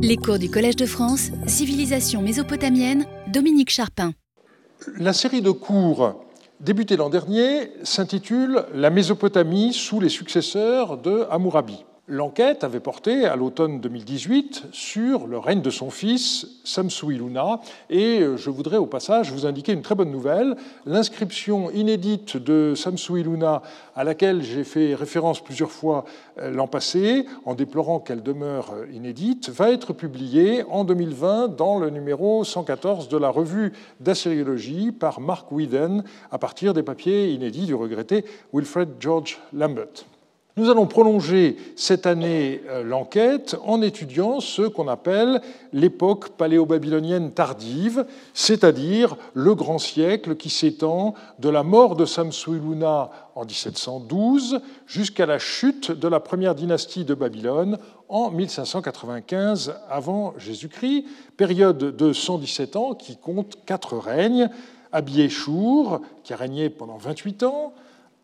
Les cours du Collège de France, Civilisation mésopotamienne, Dominique Charpin. La série de cours débutée l'an dernier s'intitule La Mésopotamie sous les successeurs de Hammurabi. L'enquête avait porté à l'automne 2018 sur le règne de son fils Samsu-Iluna et je voudrais au passage vous indiquer une très bonne nouvelle. L'inscription inédite de Samsu-Iluna à laquelle j'ai fait référence plusieurs fois euh, l'an passé en déplorant qu'elle demeure inédite va être publiée en 2020 dans le numéro 114 de la revue d'assyriologie par Mark Whedon à partir des papiers inédits du regretté Wilfred George Lambert. Nous allons prolonger cette année euh, l'enquête en étudiant ce qu'on appelle l'époque paléo-babylonienne tardive, c'est-à-dire le grand siècle qui s'étend de la mort de Samsu-Iluna en 1712 jusqu'à la chute de la première dynastie de Babylone en 1595 avant Jésus-Christ, période de 117 ans qui compte quatre règnes. Abiéchour, qui a régné pendant 28 ans,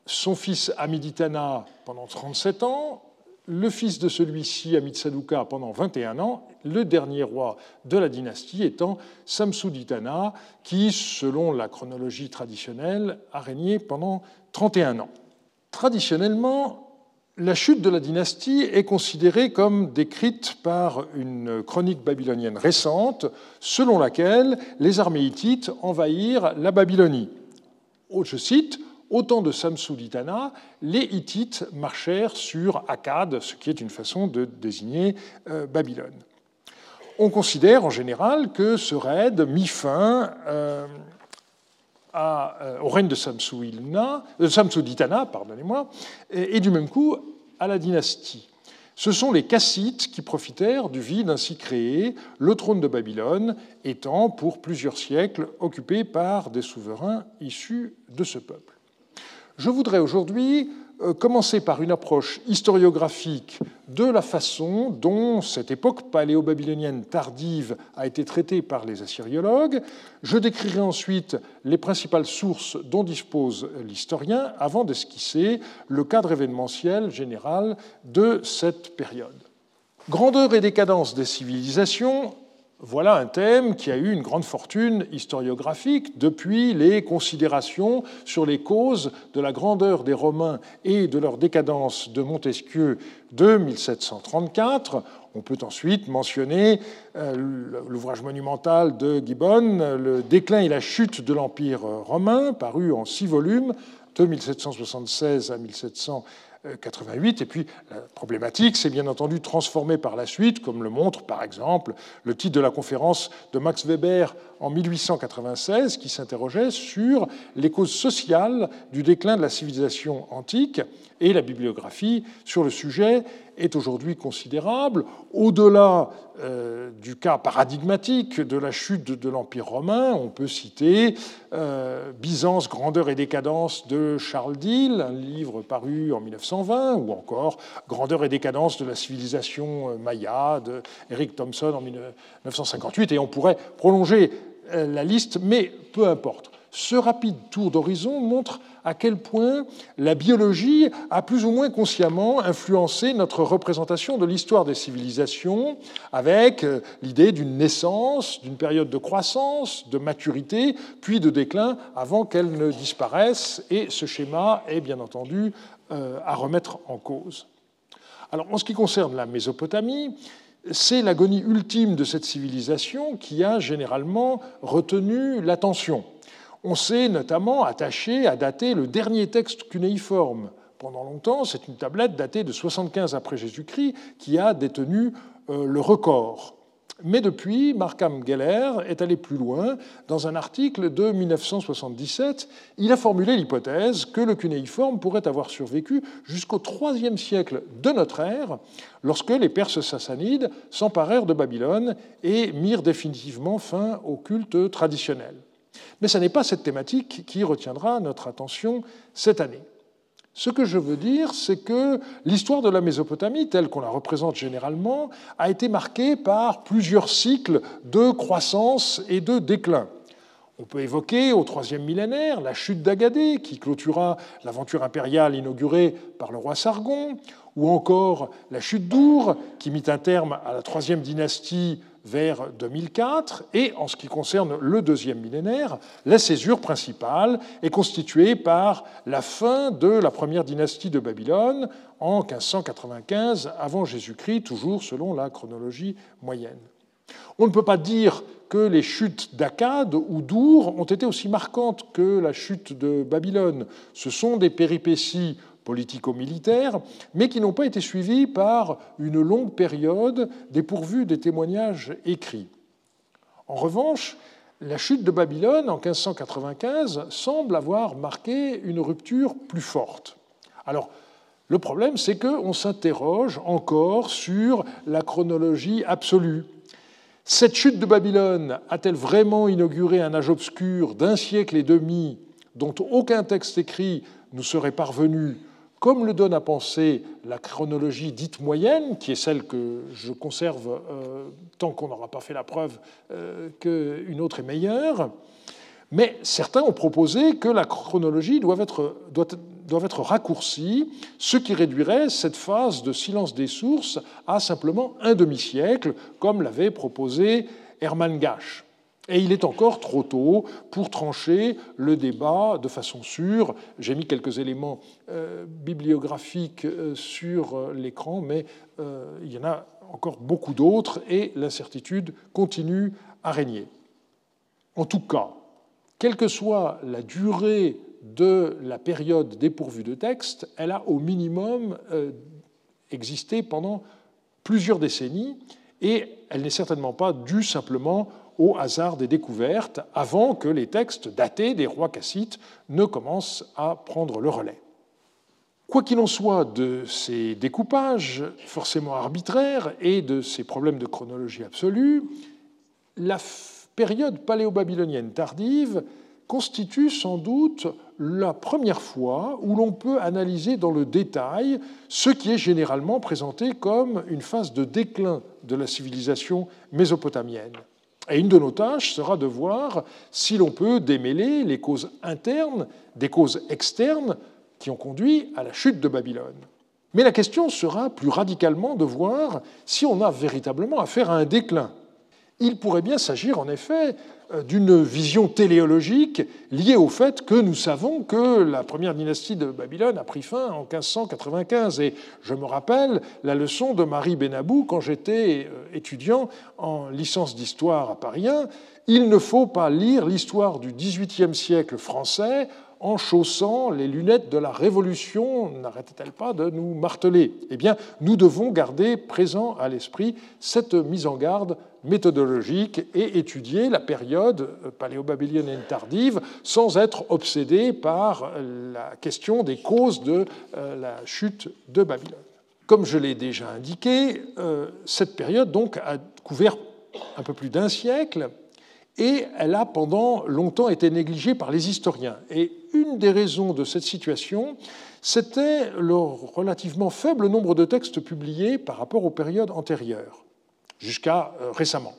son fils Amiditana pendant 37 ans, le fils de celui-ci, Amitsaduka, pendant 21 ans, le dernier roi de la dynastie étant Samsuditana, qui, selon la chronologie traditionnelle, a régné pendant 31 ans. Traditionnellement, la chute de la dynastie est considérée comme décrite par une chronique babylonienne récente, selon laquelle les armées hittites envahirent la Babylonie. Je cite au temps de Samsuditana, les Hittites marchèrent sur Akkad, ce qui est une façon de désigner euh, Babylone. On considère en général que ce raid mit fin euh, euh, au règne de Samsuditana pardonnez-moi, et, et du même coup à la dynastie. Ce sont les Kassites qui profitèrent du vide ainsi créé, le trône de Babylone étant pour plusieurs siècles occupé par des souverains issus de ce peuple. Je voudrais aujourd'hui euh, commencer par une approche historiographique de la façon dont cette époque paléo-babylonienne tardive a été traitée par les assyriologues. Je décrirai ensuite les principales sources dont dispose l'historien avant d'esquisser le cadre événementiel général de cette période. Grandeur et décadence des civilisations, voilà un thème qui a eu une grande fortune historiographique depuis les considérations sur les causes de la grandeur des Romains et de leur décadence de Montesquieu de 1734. On peut ensuite mentionner euh, l'ouvrage monumental de Gibbon, Le déclin et la chute de l'Empire romain, paru en six volumes de 1776 à 1700. 88. Et puis la problématique s'est bien entendu transformée par la suite, comme le montre par exemple le titre de la conférence de Max Weber en 1896, qui s'interrogeait sur les causes sociales du déclin de la civilisation antique et la bibliographie sur le sujet est aujourd'hui considérable. Au-delà euh, du cas paradigmatique de la chute de l'Empire romain, on peut citer euh, Byzance, grandeur et décadence de Charles Dill, un livre paru en 1920, ou encore Grandeur et décadence de la civilisation euh, maya de Eric Thompson en 1958. Et on pourrait prolonger la liste, mais peu importe. Ce rapide tour d'horizon montre à quel point la biologie a plus ou moins consciemment influencé notre représentation de l'histoire des civilisations, avec euh, l'idée d'une naissance, d'une période de croissance, de maturité, puis de déclin avant qu'elle ne disparaisse. Et ce schéma est bien entendu euh, à remettre en cause. Alors, en ce qui concerne la Mésopotamie, c'est l'agonie ultime de cette civilisation qui a généralement retenu l'attention. On s'est notamment attaché à dater le dernier texte cunéiforme. Pendant longtemps, c'est une tablette datée de 75 après Jésus-Christ qui a détenu euh, le record. Mais depuis, Markham Geller est allé plus loin. Dans un article de 1977, il a formulé l'hypothèse que le cunéiforme pourrait avoir survécu jusqu'au IIIe siècle de notre ère, lorsque les Perses sassanides s'emparèrent de Babylone et mirent définitivement fin au culte traditionnel. Mais ce n'est pas cette thématique qui retiendra notre attention cette année. Ce que je veux dire, c'est que l'histoire de la Mésopotamie, telle qu'on la représente généralement, a été marquée par plusieurs cycles de croissance et de déclin. On peut évoquer au troisième millénaire la chute d'Agadé, qui clôtura l'aventure impériale inaugurée par le roi Sargon. ou encore la chute d'Our, qui mit un terme à la troisième dynastie vers 2004, et en ce qui concerne le deuxième millénaire, la césure principale est constituée par la fin de la première dynastie de Babylone en 1595 avant Jésus-Christ, toujours selon la chronologie moyenne. On ne peut pas dire que les chutes d'Akkad ou d'Our ont été aussi marquantes que la chute de Babylone. Ce sont des péripéties politico-militaires, mais qui n'ont pas été suivis par une longue période dépourvue des témoignages écrits. En revanche, la chute de Babylone en 1595 semble avoir marqué une rupture plus forte. Alors, le problème, c'est qu'on s'interroge encore sur la chronologie absolue. Cette chute de Babylone a-t-elle vraiment inauguré un âge obscur d'un siècle et demi dont aucun texte écrit nous serait parvenu comme le donne à penser la chronologie dite moyenne, qui est celle que je conserve euh, tant qu'on n'aura pas fait la preuve euh, qu'une autre est meilleure, mais certains ont proposé que la chronologie doit être, raccourcie, ce qui réduirait cette phase de silence des sources à simplement un demi-siècle, comme l'avait proposé Hermann Gasch. Et il est encore trop tôt pour trancher le débat de façon sûre. J'ai mis quelques éléments euh, bibliographiques euh, sur euh, l'écran, mais il y en a encore beaucoup d'autres et l'incertitude continue à régner. En tout cas, quelle que soit la durée de la période dépourvue de texte, elle a au minimum existé pendant plusieurs décennies et elle n'est certainement pas due simplement au hasard des découvertes avant que les textes datés des rois cassites ne commencent à prendre le relais. Quoi qu'il en soit de ces découpages forcément arbitraires et de ces problèmes de chronologie absolue, la période paléo-babylonienne tardive constitue sans doute la première fois où l'on peut analyser dans le détail ce qui est généralement présenté comme une phase de déclin de la civilisation mésopotamienne. Et une de nos tâches sera de voir si l'on peut démêler les causes internes des causes externes qui ont conduit à la chute de Babylone. Mais la question sera plus radicalement de voir si on a véritablement affaire à un déclin. Il pourrait bien s'agir en effet euh, d'une vision téléologique liée au fait que nous savons que la première dynastie de Babylone a pris fin en 1595. Et je me rappelle la leçon de Marie Benabou quand j'étais euh, étudiant en licence d'histoire à Paris 1. Il ne faut pas lire l'histoire du XVIIIe siècle français en chaussant les lunettes de la Révolution, n'arrêtait-elle pas de nous marteler? Eh bien, nous devons garder présent à l'esprit cette mise en garde méthodologique et étudier la période paléo-babylonienne tardive sans être obsédé par la question des causes de euh, la chute de Babylone. Comme je l'ai déjà indiqué, euh, cette période donc a couvert un peu plus d'un siècle et elle a pendant longtemps été négligée par les historiens. Et une des raisons de cette situation, c'était le relativement faible nombre de textes publiés par rapport aux périodes antérieures, jusqu'à euh, récemment.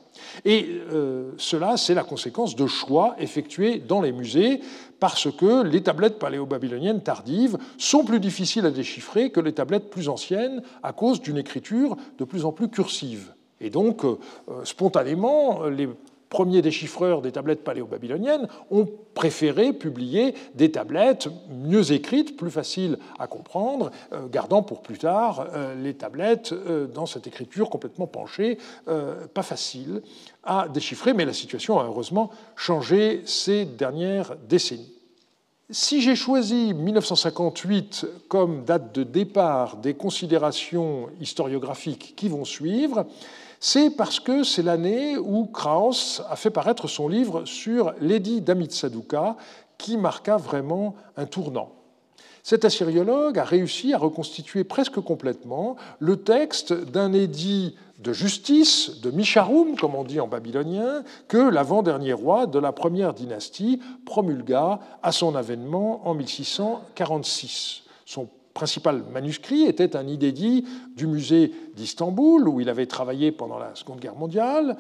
Et euh, cela, c'est la conséquence de choix effectués dans les musées, parce que les tablettes paléo-babyloniennes tardives sont plus difficiles à déchiffrer que les tablettes plus anciennes à cause d'une écriture de plus en plus cursive. Et donc, euh, spontanément, les premiers déchiffreurs des tablettes paléo-babyloniennes ont préféré publier des tablettes mieux écrites, plus faciles à comprendre, euh, gardant pour plus tard euh, les tablettes euh, dans cette écriture complètement penchée, pas facile à déchiffrer, mais la situation a heureusement changé ces dernières décennies. Si j'ai choisi 1958 comme date de départ des considérations historiographiques qui vont suivre, c'est parce que c'est l'année où Krauss a fait paraître son livre sur l'édit d'Amitsadouka, qui marqua vraiment un tournant. Cet assyriologue a réussi à reconstituer presque complètement le texte d'un édit de justice, de Misharum, comme on dit en babylonien, que l'avant-dernier roi de la première dynastie promulgua à son avènement en 1646. Son principal manuscrit était un inédit du musée d'Istanbul, où il avait travaillé pendant la Seconde Guerre mondiale,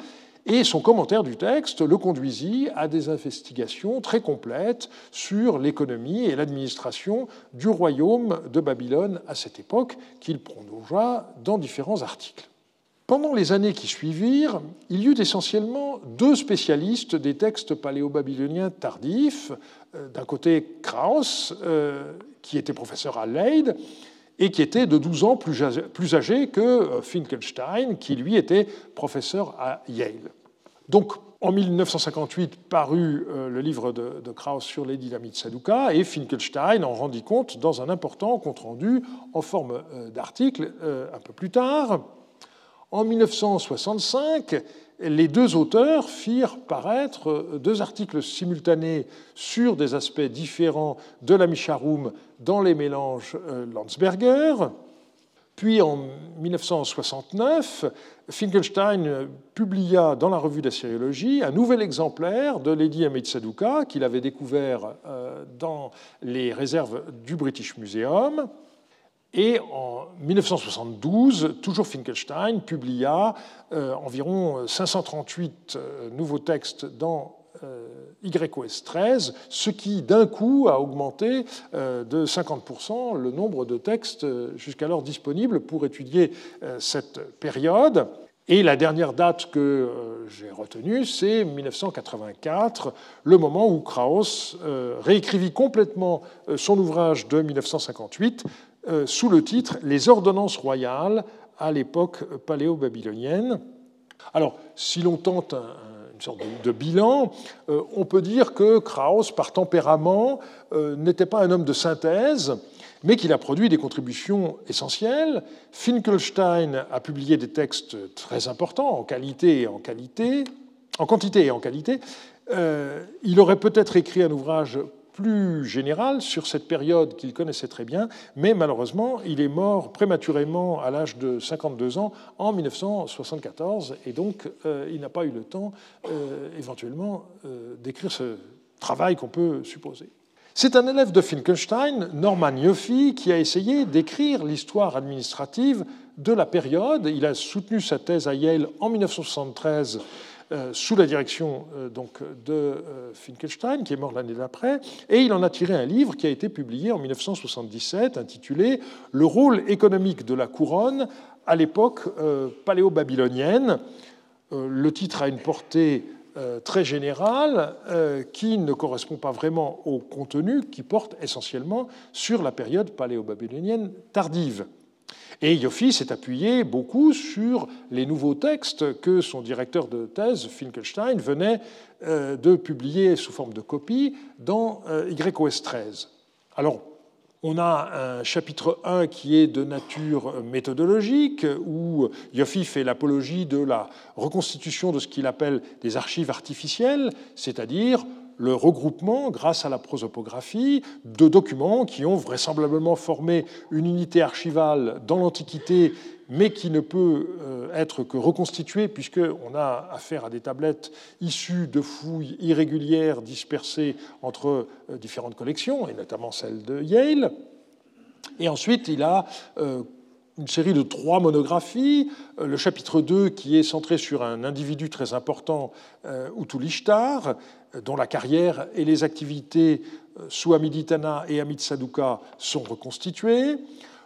et son commentaire du texte le conduisit à des investigations très complètes sur l'économie et l'administration du royaume de Babylone à cette époque, qu'il prolongea dans différents articles. Pendant les années qui suivirent, il y eut essentiellement deux spécialistes des textes paléo-babyloniens tardifs. Euh, d'un côté, Krauss, euh, qui était professeur à Leyde, et qui était de 12 ans plus âgé que euh, Finkelstein, qui lui était professeur à Yale. Donc, en 1958 parut euh, le livre de, Krauss sur les dynamites Saduka et Finkelstein en rendit compte dans un important compte-rendu en forme euh, d'article un peu plus tard. En 1965, les deux auteurs firent paraître deux articles simultanés sur des aspects différents de la Misharum dans les mélanges euh, Landsberger. Puis en 1969, Finkelstein publia dans la revue d'Assyriologie un nouvel exemplaire de Lady Saduka qu'il avait découvert euh, dans les réserves du British Museum. Et en 1972, toujours Finkelstein publia euh, environ 538 euh, nouveaux textes dans euh, YOS 13, ce qui d'un coup a augmenté de 50% le nombre de textes jusqu'alors disponibles pour étudier cette période. Et la dernière date que j'ai retenue, c'est 1984, le moment où Krauss réécrivit complètement son ouvrage de 1958 euh, sous le titre Les ordonnances royales à l'époque paléo-babylonienne. Alors, si l'on tente une sorte de, bilan, euh, on peut dire que Krauss, par tempérament, euh, n'était pas un homme de synthèse, mais qu'il a produit des contributions essentielles. Finkelstein a publié des textes très importants en qualité et en qualité, en quantité et en qualité. il aurait peut-être écrit un ouvrage plus général sur cette période qu'il connaissait très bien, mais malheureusement, il est mort prématurément à l'âge de 52 ans en 1974, et donc euh, il n'a pas eu le temps euh, éventuellement euh, d'écrire ce travail qu'on peut supposer. C'est un élève de Finkelstein, Norman Yoffe, qui a essayé d'écrire l'histoire administrative de la période. Il a soutenu sa thèse à Yale en 1973 euh, sous la direction euh, donc, de euh, Finkelstein, qui est mort l'année d'après, et il en a tiré un livre qui a été publié en 1977, intitulé Le rôle économique de la couronne à l'époque paléo-babylonienne. Le titre a une portée très générale qui ne correspond pas vraiment au contenu, qui porte essentiellement sur la période paléo-babylonienne tardive. Et Yoffi s'est appuyé beaucoup sur les nouveaux textes que son directeur de thèse, Finkelstein, venait euh, de publier sous forme de copie dans euh, YOS 13. Alors, on a un chapitre 1 qui est de nature méthodologique, où Yoffi fait l'apologie de la reconstitution de ce qu'il appelle des archives artificielles, c'est-à-dire le regroupement, grâce à la prosopographie, de documents qui ont vraisemblablement formé une unité archivale dans l'Antiquité, mais qui ne peut euh, être que reconstituée, puisqu'on a affaire à des tablettes issues de fouilles irrégulières dispersées entre euh, différentes collections, et notamment celle de Yale. Et ensuite, il a euh, une série de trois monographies. Le chapitre 2 qui est centré sur un individu très important, Utulishtar, dont la carrière et les activités euh, sous Amiditana et Amid Saduka sont reconstituées.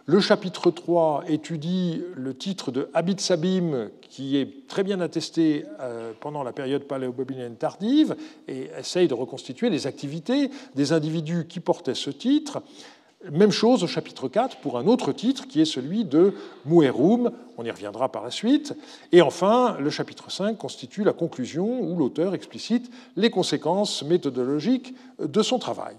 Le chapitre 3 étudie le titre de Abid Sabim, qui est très bien attesté euh, pendant la période paléo-babylonienne tardive, et essaye de reconstituer les activités des individus qui portaient ce titre. Même chose au chapitre 4 pour un autre titre qui est celui de Muerum, on y reviendra par la suite. Et enfin, le chapitre 5 constitue la conclusion où l'auteur explicite les conséquences méthodologiques de son travail.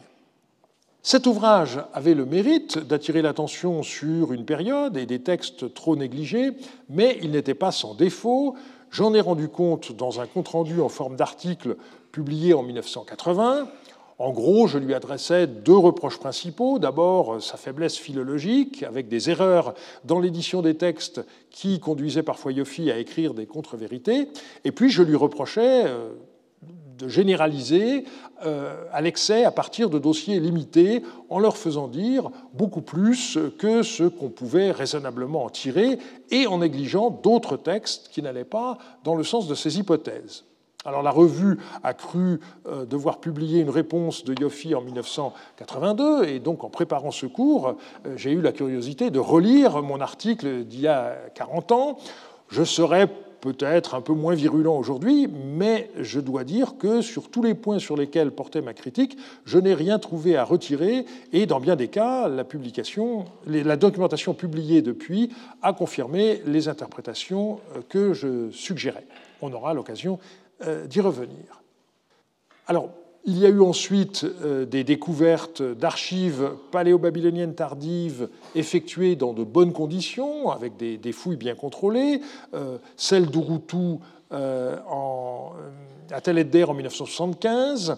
Cet ouvrage avait le mérite d'attirer l'attention sur une période et des textes trop négligés, mais il n'était pas sans défaut. J'en ai rendu compte dans un compte-rendu en forme d'article publié en 1980. En gros, je lui adressais deux reproches principaux. D'abord, sa faiblesse philologique, avec des erreurs dans l'édition des textes qui conduisaient parfois Yoffi à écrire des contre-vérités. Et puis, je lui reprochais, euh, de généraliser euh, à l'excès à partir de dossiers limités en leur faisant dire beaucoup plus que ce qu'on pouvait raisonnablement en tirer et en négligeant d'autres textes qui n'allaient pas dans le sens de ces hypothèses. Alors la revue a cru euh, devoir publier une réponse de Yoffi en 1982, et donc en préparant ce cours, euh, j'ai eu la curiosité de relire mon article d'il y a 40 ans. Je serais peut-être un peu moins virulent aujourd'hui, mais je dois dire que sur tous les points sur lesquels portait ma critique, je n'ai rien trouvé à retirer, et dans bien des cas, la, publication, la documentation publiée depuis a confirmé les interprétations euh, que je suggérais. On aura l'occasion d'y revenir. Alors, il y a eu ensuite euh, des découvertes d'archives paléo-babyloniennes tardives effectuées dans de bonnes conditions, avec des, fouilles bien contrôlées. Euh, celle d'Urutu à Tel Edder en 1975, euh,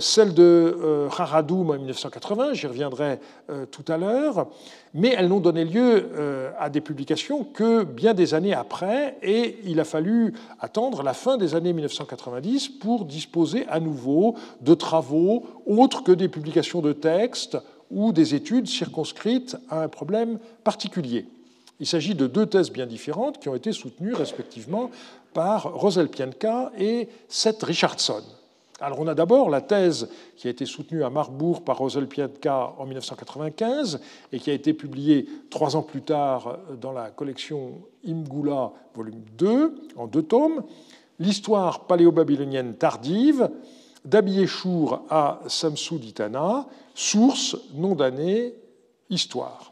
celle de euh, Haradoum en 1980, j'y reviendrai euh, tout à l'heure, mais elles n'ont donné lieu à des publications que bien des années après, et il a fallu attendre la fin des années 1990 pour disposer à nouveau de travaux autres que des publications de textes ou des études circonscrites à un problème particulier. Il s'agit de deux thèses bien différentes qui ont été soutenues respectivement par Rosel Pienka et Seth Richardson. Alors on a d'abord la thèse qui a été soutenue à Marbourg par Rosel Piatka en 1995 et qui a été publiée trois ans plus tard dans la collection Imgula, volume 2, en deux tomes, l'histoire paléo-babylonienne tardive d'Abieshour à Samsou d'Itana, source, nom d'année, histoire.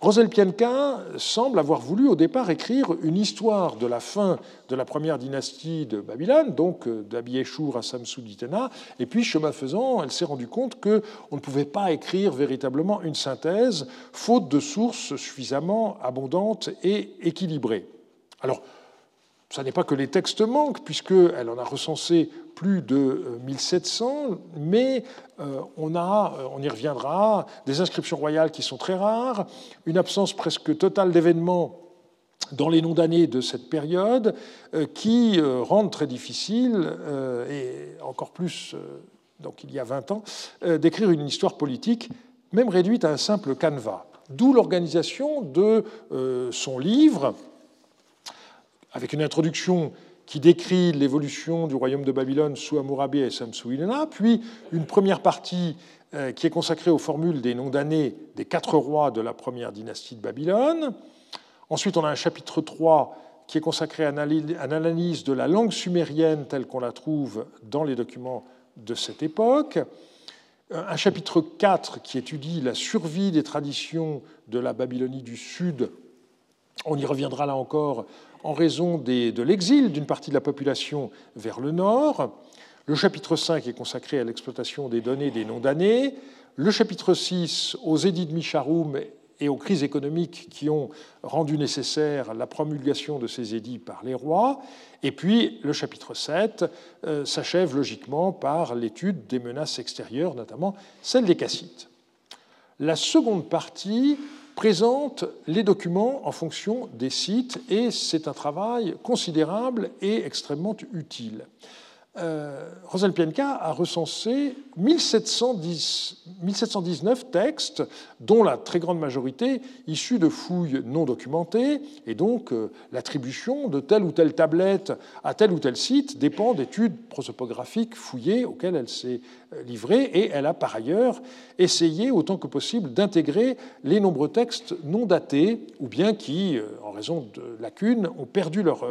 Rosel Pienka semble avoir voulu au départ écrire une histoire de la fin de la première dynastie de Babylone, donc euh, d'Abieshur à Samsuditana, et puis chemin faisant, elle s'est rendue compte qu'on ne pouvait pas écrire véritablement une synthèse, faute de sources suffisamment abondantes et équilibrées. Ce n'est pas que les textes manquent, puisqu'elle en a recensé plus de 1700, euh, mais euh, on euh, on y reviendra, des inscriptions royales qui sont très rares, une absence presque totale d'événements dans les noms d'années de cette période qui rendent très difficile, et encore plus donc il y a 20 ans, d'écrire une histoire politique, même réduite à un simple canevas. D'où l'organisation de son livre, avec une introduction qui décrit l'évolution du royaume de Babylone sous Hammurabi et Samsu-Ilena, puis une première partie euh, qui est consacrée aux formules des noms d'années des quatre rois de la première dynastie de Babylone. Ensuite, on a un chapitre 3 qui est consacré à l'analyse de la langue sumérienne telle qu'on la trouve dans les documents de cette époque. Un chapitre 4 qui étudie la survie des traditions de la Babylonie du Sud. On y reviendra là encore en raison de l'exil d'une partie de la population vers le nord. Le chapitre 5 est consacré à l'exploitation des données des noms d'années. Le chapitre 6 aux édits de Micharoum et aux crises économiques qui ont rendu nécessaire la promulgation de ces édits par les rois. Et puis le chapitre 7 euh, s'achève logiquement par l'étude des menaces extérieures, notamment celle des Cassites. La seconde partie présente les documents en fonction des sites et c'est un travail considérable et extrêmement utile. Euh, Rosal Pienka a recensé 1719 textes, dont la très grande majorité issus de fouilles non documentées, et donc euh, l'attribution de telle ou telle tablette à tel ou tel site dépend d'études prosopographiques fouillées auxquelles elle s'est euh, livrée, et elle a par ailleurs essayé autant que possible d'intégrer les nombreux textes non datés, ou bien qui, en raison de lacunes, ont perdu leur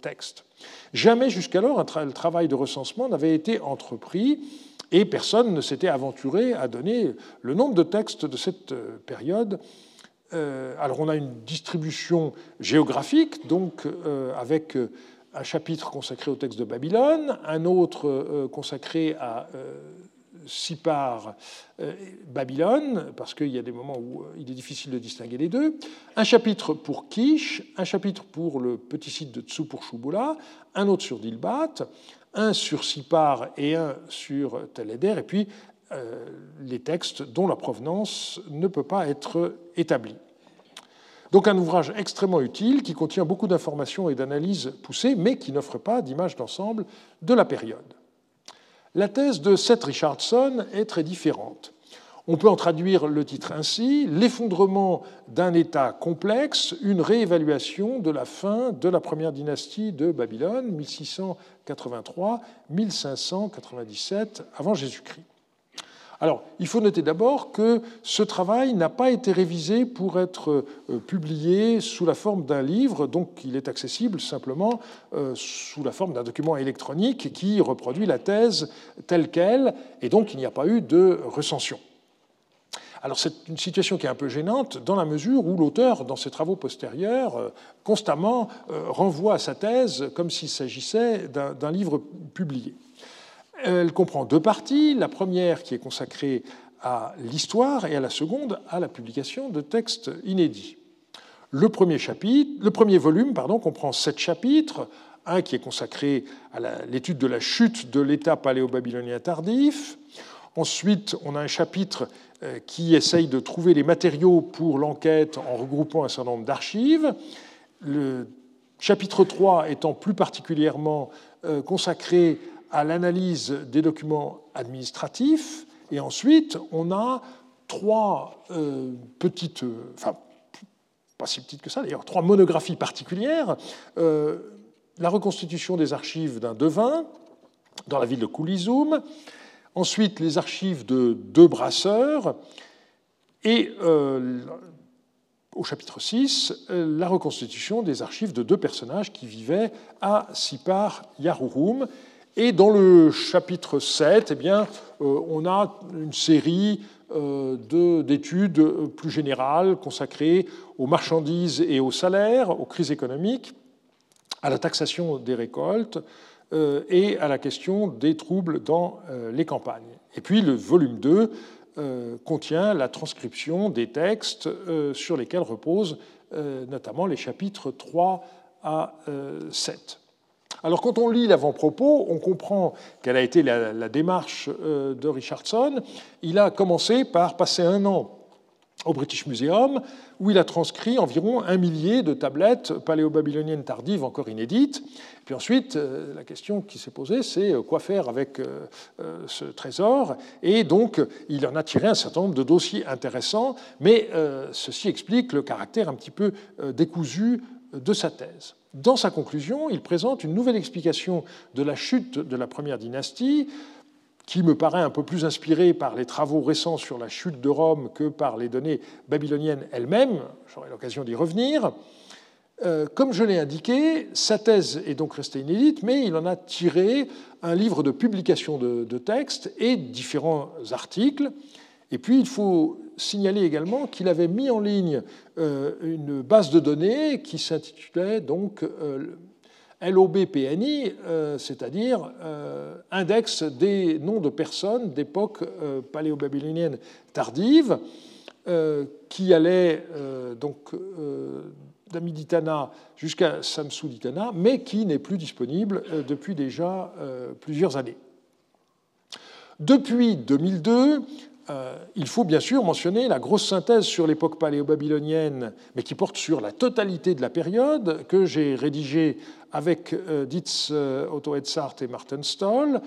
texte. Jamais jusqu'alors un travail de recensement n'avait été entrepris et personne ne s'était aventuré à donner le nombre de textes de cette euh, période. Euh, alors on a une distribution géographique, donc euh, avec un chapitre consacré au texte de Babylone, un autre consacré à Sipar Babylone, parce qu'il y a des moments où il est difficile de distinguer les deux, un chapitre pour Kish, un chapitre pour le petit site de Tsu pour Shubula, un autre sur Dilbat, un sur Sipar et un sur Teleder, et puis euh, les textes dont la provenance ne peut pas être établie. Donc un ouvrage extrêmement utile qui contient beaucoup d'informations et d'analyses poussées, mais qui n'offre pas d'image d'ensemble de la période. La thèse de Seth Richardson est très différente. On peut en traduire le titre ainsi L'effondrement d'un État complexe, une réévaluation de la fin de la première dynastie de Babylone, 1683-1597 avant Jésus-Christ. Alors, il faut noter d'abord que ce travail n'a pas été révisé pour être euh, publié sous la forme d'un livre, donc il est accessible simplement euh, sous la forme d'un document électronique qui reproduit la thèse telle qu'elle, et donc il n'y a pas eu de recension. Alors c'est une situation qui est un peu gênante dans la mesure où l'auteur, dans ses travaux postérieurs, euh, constamment renvoie à sa thèse comme s'il s'agissait d'un livre publié. Elle comprend deux parties. La première qui est consacrée à l'histoire et à la seconde à la publication de textes inédits. Le premier, volume pardon, comprend sept chapitres, un qui est consacré à l'étude de la chute de l'État paléo-babylonien tardif. Ensuite, on a un chapitre euh, qui essaye de trouver les matériaux pour l'enquête en regroupant un certain nombre d'archives. Le chapitre 3 étant plus particulièrement euh, consacré à l'analyse des documents administratifs. Et ensuite, on a trois euh, petites, euh, enfin, pas si petites que ça d'ailleurs, trois monographies particulières. Euh, la reconstitution des archives d'un devin dans la ville de Koulizoum, ensuite les archives de deux brasseurs, et au chapitre 6, la reconstitution des archives de deux personnages qui vivaient à Sipar Yarurum et dans le chapitre 7, eh bien, euh, on a une série euh, d'études plus générales consacrées aux marchandises et aux salaires, aux crises économiques, à la taxation des récoltes euh, et à la question des troubles dans les campagnes. Et puis le volume 2 contient la transcription des textes sur lesquels reposent notamment les chapitres 3 à 7. Alors quand on lit l'avant-propos, on comprend quelle a été la, démarche euh, de Richardson. Il a commencé par passer un an au British Museum, où il a transcrit environ un millier de tablettes paléo-babyloniennes tardives encore inédites. Puis ensuite, euh, la question qui s'est posée, c'est euh, quoi faire avec ce trésor? Et donc, il en a tiré un certain nombre de dossiers intéressants, mais ceci explique le caractère un petit peu décousu de sa thèse. Dans sa conclusion, il présente une nouvelle explication de la chute de la première dynastie, qui me paraît un peu plus inspirée par les travaux récents sur la chute de Rome que par les données babyloniennes elles-mêmes. J'aurai l'occasion d'y revenir. Euh, comme je l'ai indiqué, sa thèse est donc restée inédite, mais il en a tiré un livre de publication de, de textes et différents articles. Et puis, il faut signaler également qu'il avait mis en ligne euh, une base de données qui s'intitulait donc euh, LOBPNI, euh, c'est-à-dire index des noms de personnes d'époque paléo-babylonienne tardive, qui allait donc d'Amiditana jusqu'à Samsuditana, mais qui n'est plus disponible depuis déjà plusieurs années. Depuis 2002, euh, il faut bien sûr mentionner la grosse synthèse sur l'époque paléo-babylonienne, mais qui porte sur la totalité de la période, que j'ai rédigée avec euh, Dietz euh, Otto Edzart et Martin Stoll.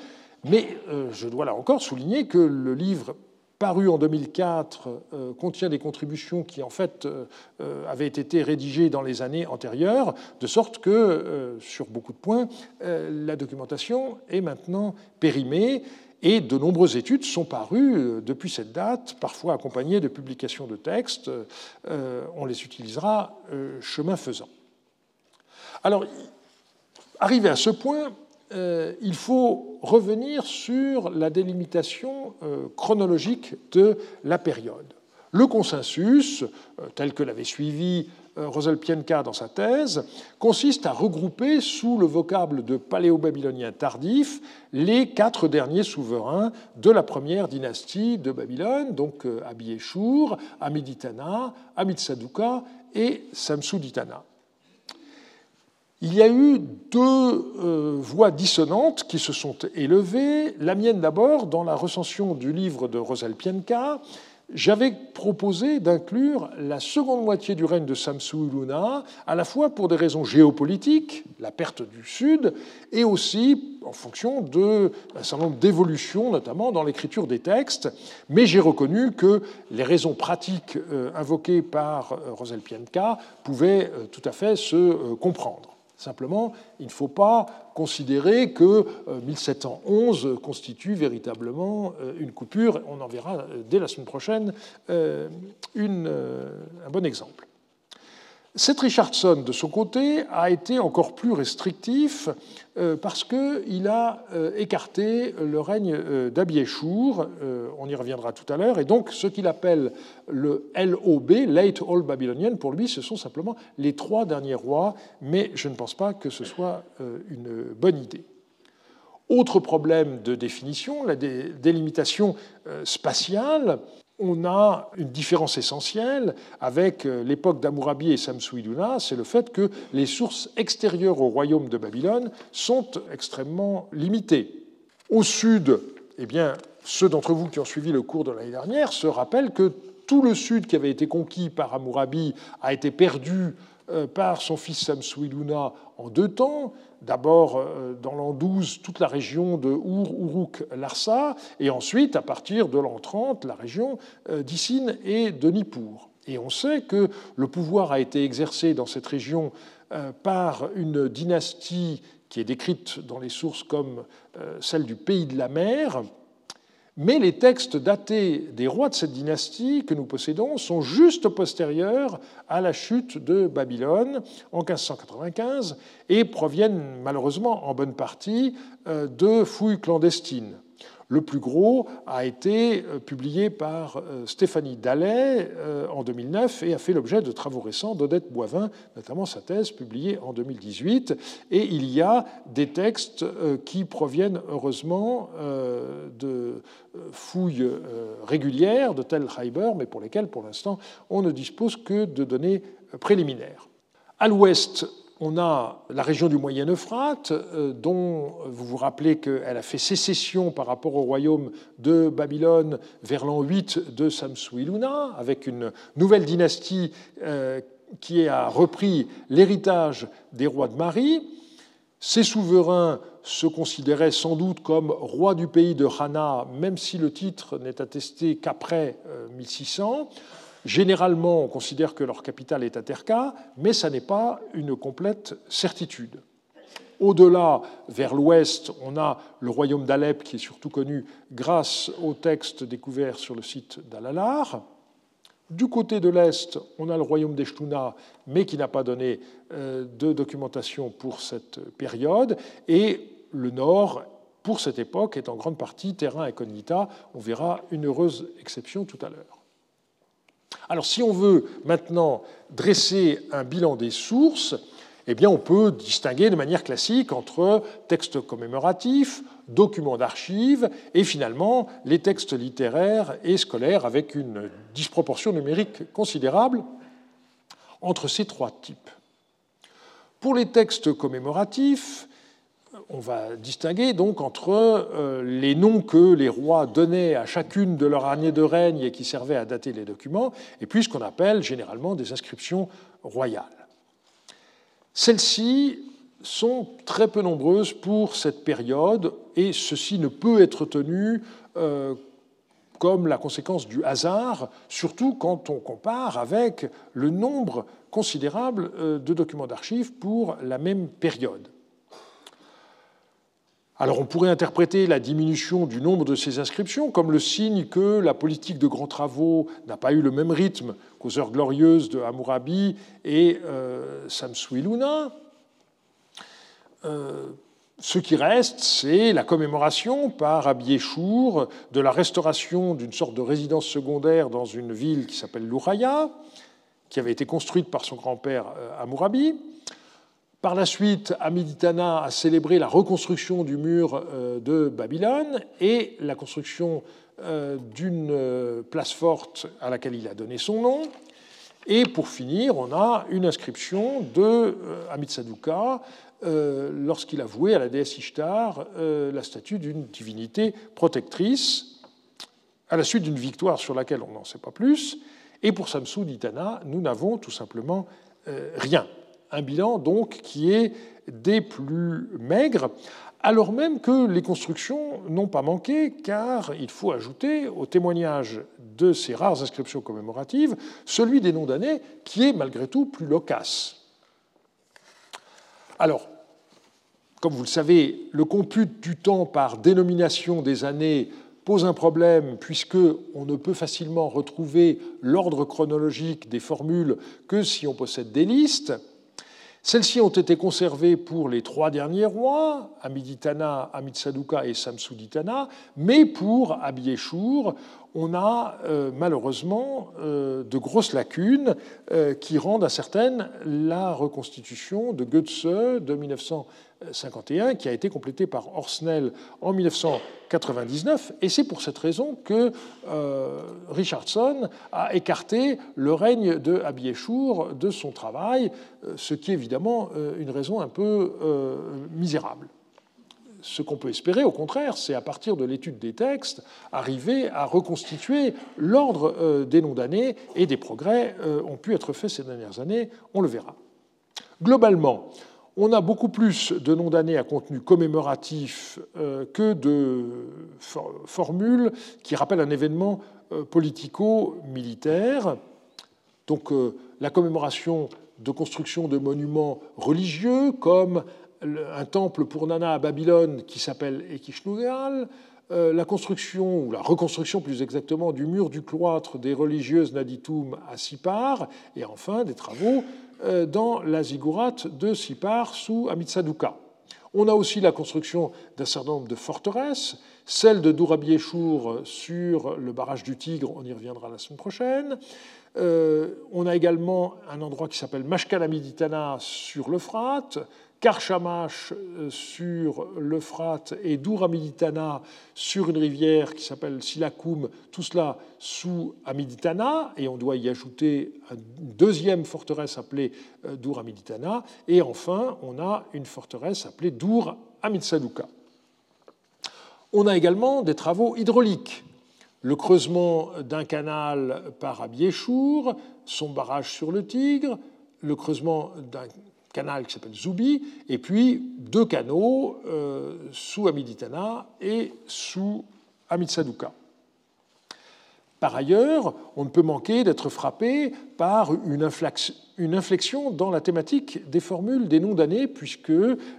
Mais je dois là encore souligner que le livre paru en 2004 contient des contributions qui en fait avaient été rédigées dans les années antérieures, de sorte que sur beaucoup de points, la documentation est maintenant périmée. Et de nombreuses études sont parues euh, depuis cette date, parfois accompagnées de publications de textes. Euh, on les utilisera euh, chemin faisant. Alors, arrivé à ce point, il faut revenir sur la délimitation chronologique de la période. Le consensus, tel que l'avait suivi euh, Rosel Pienka dans sa thèse, consiste à regrouper sous le vocable de paléo-babylonien tardif les quatre derniers souverains de la première dynastie de Babylone, donc euh, Abieshur, Amiditana, Amitsaduka et Samsuditana. Il y a eu deux euh, voix dissonantes qui se sont élevées. La mienne d'abord, dans la recension du livre de Rosel Pienka, j'avais proposé d'inclure la seconde moitié du règne de Samsu-Iluna, à la fois pour des raisons géopolitiques, la perte du Sud, et aussi en fonction d'un certain nombre d'évolutions, notamment dans l'écriture des textes. Mais j'ai reconnu que les raisons pratiques euh, invoquées par euh, Rosel Pienka pouvaient euh, tout à fait se comprendre. Simplement, il ne faut pas considérer que 1711 euh, constitue véritablement euh, une coupure. On en verra euh, dès la semaine prochaine un bon exemple. Seth Richardson, de son côté, a été encore plus restrictif euh, parce qu'il a euh, écarté le règne euh, d'Abiéchour, on y reviendra tout à l'heure, et donc ce qu'il appelle le LOB, Late Old Babylonian, pour lui, ce sont simplement les trois derniers rois, mais je ne pense pas que ce soit une bonne idée. Autre problème de définition, la délimitation spatiale on a une différence essentielle avec euh, l'époque d'Amourabi et Samsuiluna, c'est le fait que les sources extérieures au royaume de Babylone sont extrêmement limitées. Au sud, eh bien, ceux d'entre vous qui ont suivi le cours de l'année dernière se rappellent que tout le sud qui avait été conquis par Amourabi a été perdu par son fils Samsuiluna en deux temps. D'abord, euh, dans l'an 12, toute la région de Our, Uruk, Larsa, et ensuite, à partir de l'an 30, la région euh, d'Issine et de Nippur. Et on sait que le pouvoir a été exercé dans cette région par une dynastie qui est décrite dans les sources comme celle du pays de la mer, mais les textes datés des rois de cette dynastie que nous possédons sont juste postérieurs à la chute de Babylone en 1595 et proviennent malheureusement en bonne partie euh, de fouilles clandestines. Le plus gros a été euh, publié par euh, Stéphanie Dallet euh, en 2009 et a fait l'objet de travaux récents d'Odette Boivin, notamment sa thèse publiée en 2018. Et il y a des textes qui proviennent heureusement de fouilles régulières de Tel Heiber, mais pour lesquelles, pour l'instant, on ne dispose que de données préliminaires. À l'ouest, on a la région du Moyen-Euphrate, euh, dont vous vous rappelez qu'elle a fait sécession par rapport au royaume de Babylone vers l'an 8 de Samsu-Iluna, avec une nouvelle dynastie euh, qui a repris l'héritage des rois de Marie. Ces souverains se considéraient sans doute comme rois du pays de Hana, même si le titre n'est attesté qu'après 1600. Généralement, on considère que leur capitale est à Terka, mais ça n'est pas une complète certitude. Au-delà, vers l'ouest, on a le royaume d'Alep, qui est surtout connu grâce aux textes découverts sur le site d'Alalar. Du côté de l'Est, on a le royaume d'Eshtuna, mais qui n'a pas donné euh, de documentation pour cette période. Et le Nord, pour cette époque, est en grande partie terrain incognita. On verra une heureuse exception tout à l'heure. Alors si on veut maintenant dresser un bilan des sources, eh on peut distinguer de manière classique entre textes commémoratifs, documents d'archives et finalement les textes littéraires et scolaires avec une disproportion numérique considérable entre ces trois types. Pour les textes commémoratifs, on va distinguer donc entre euh, les noms que les rois donnaient à chacune de leurs années de règne et qui servaient à dater les documents, et puis ce qu'on appelle généralement des inscriptions royales. Celles-ci sont très peu nombreuses pour cette période, et ceci ne peut être tenu euh, comme la conséquence du hasard, surtout quand on compare avec le nombre considérable euh, de documents d'archives pour la même période. Alors on pourrait interpréter la diminution du nombre de ces inscriptions comme le signe que la politique de grands travaux n'a pas eu le même rythme qu'aux heures glorieuses de Hammurabi et euh, Samsuiluna. Euh, ce qui reste, c'est la commémoration par Abiéchour de la restauration d'une sorte de résidence secondaire dans une ville qui s'appelle Louraya, qui avait été construite par son grand-père euh, Hammurabi. Par la suite, Amiditana a célébré la reconstruction du mur euh, de Babylone et la construction euh, d'une euh, place forte à laquelle il a donné son nom. Et pour finir, on a une inscription de Amitsaduka lorsqu'il a voué à la déesse Ishtar la statue d'une divinité protectrice. à la suite d'une victoire sur laquelle on n'en sait pas plus. Et pour Samsou Ditana, nous n'avons tout simplement rien. Un bilan donc qui est des plus maigres, alors même que les constructions n'ont pas manqué, car il faut ajouter au témoignage de ces rares inscriptions commémoratives celui des noms d'années qui est malgré tout plus loquace. Alors, comme vous le savez, le compute du temps par dénomination des années pose un problème puisque on ne peut facilement retrouver l'ordre chronologique des formules que si on possède des listes. Celles-ci ont été conservées pour les trois derniers rois, Amiditana, Amitsaduka et Samsuditana, mais pour Abieshur, on a euh, malheureusement euh, de grosses lacunes euh, qui rendent incertaine la reconstitution de Goetze de 1951, qui a été complétée par Horsnell en 1999. Et c'est pour cette raison que Richardson a écarté le règne de Abieshur de son travail, ce qui est évidemment une raison un peu misérable ce qu'on peut espérer, au contraire, c'est à partir de l'étude des textes, arriver à reconstituer l'ordre euh, des noms d'années, et des progrès euh, ont pu être faits ces dernières années, on le verra. Globalement, on a beaucoup plus de noms d'années à contenu commémoratif euh, que de formules qui rappellent un événement politico-militaire. Donc la commémoration de construction de monuments religieux comme un temple pour Nana à Babylone qui s'appelle Ekishnugal, euh, la construction, ou la reconstruction plus exactement, du mur du cloître des religieuses Naditum à Sipar, et enfin des travaux euh, dans la ziggourate de Sipar sous Amitsaduka. On a aussi la construction d'un certain nombre de forteresses, celle de Dourabiéchour sur le barrage du Tigre, on y reviendra la semaine prochaine. Euh, on a également un endroit qui s'appelle Mashkalamiditana sur l'Euphrate, Karchamash euh, sur l'Euphrate et Douramiditana sur une rivière qui s'appelle Silakoum, tout cela sous Amiditana, et on doit y ajouter une deuxième forteresse appelée euh, Douramiditana, et enfin on a une forteresse appelée Dour Amitsaduka. On a également des travaux hydrauliques. Le creusement d'un canal par Abiéchour, son barrage sur le Tigre, le creusement d'un canal qui s'appelle Zoubi, et puis deux canaux euh, sous Amiditana et sous Amitsaduka. Par ailleurs, on ne peut manquer d'être frappé par une inflexion dans la thématique des formules des noms d'années, puisque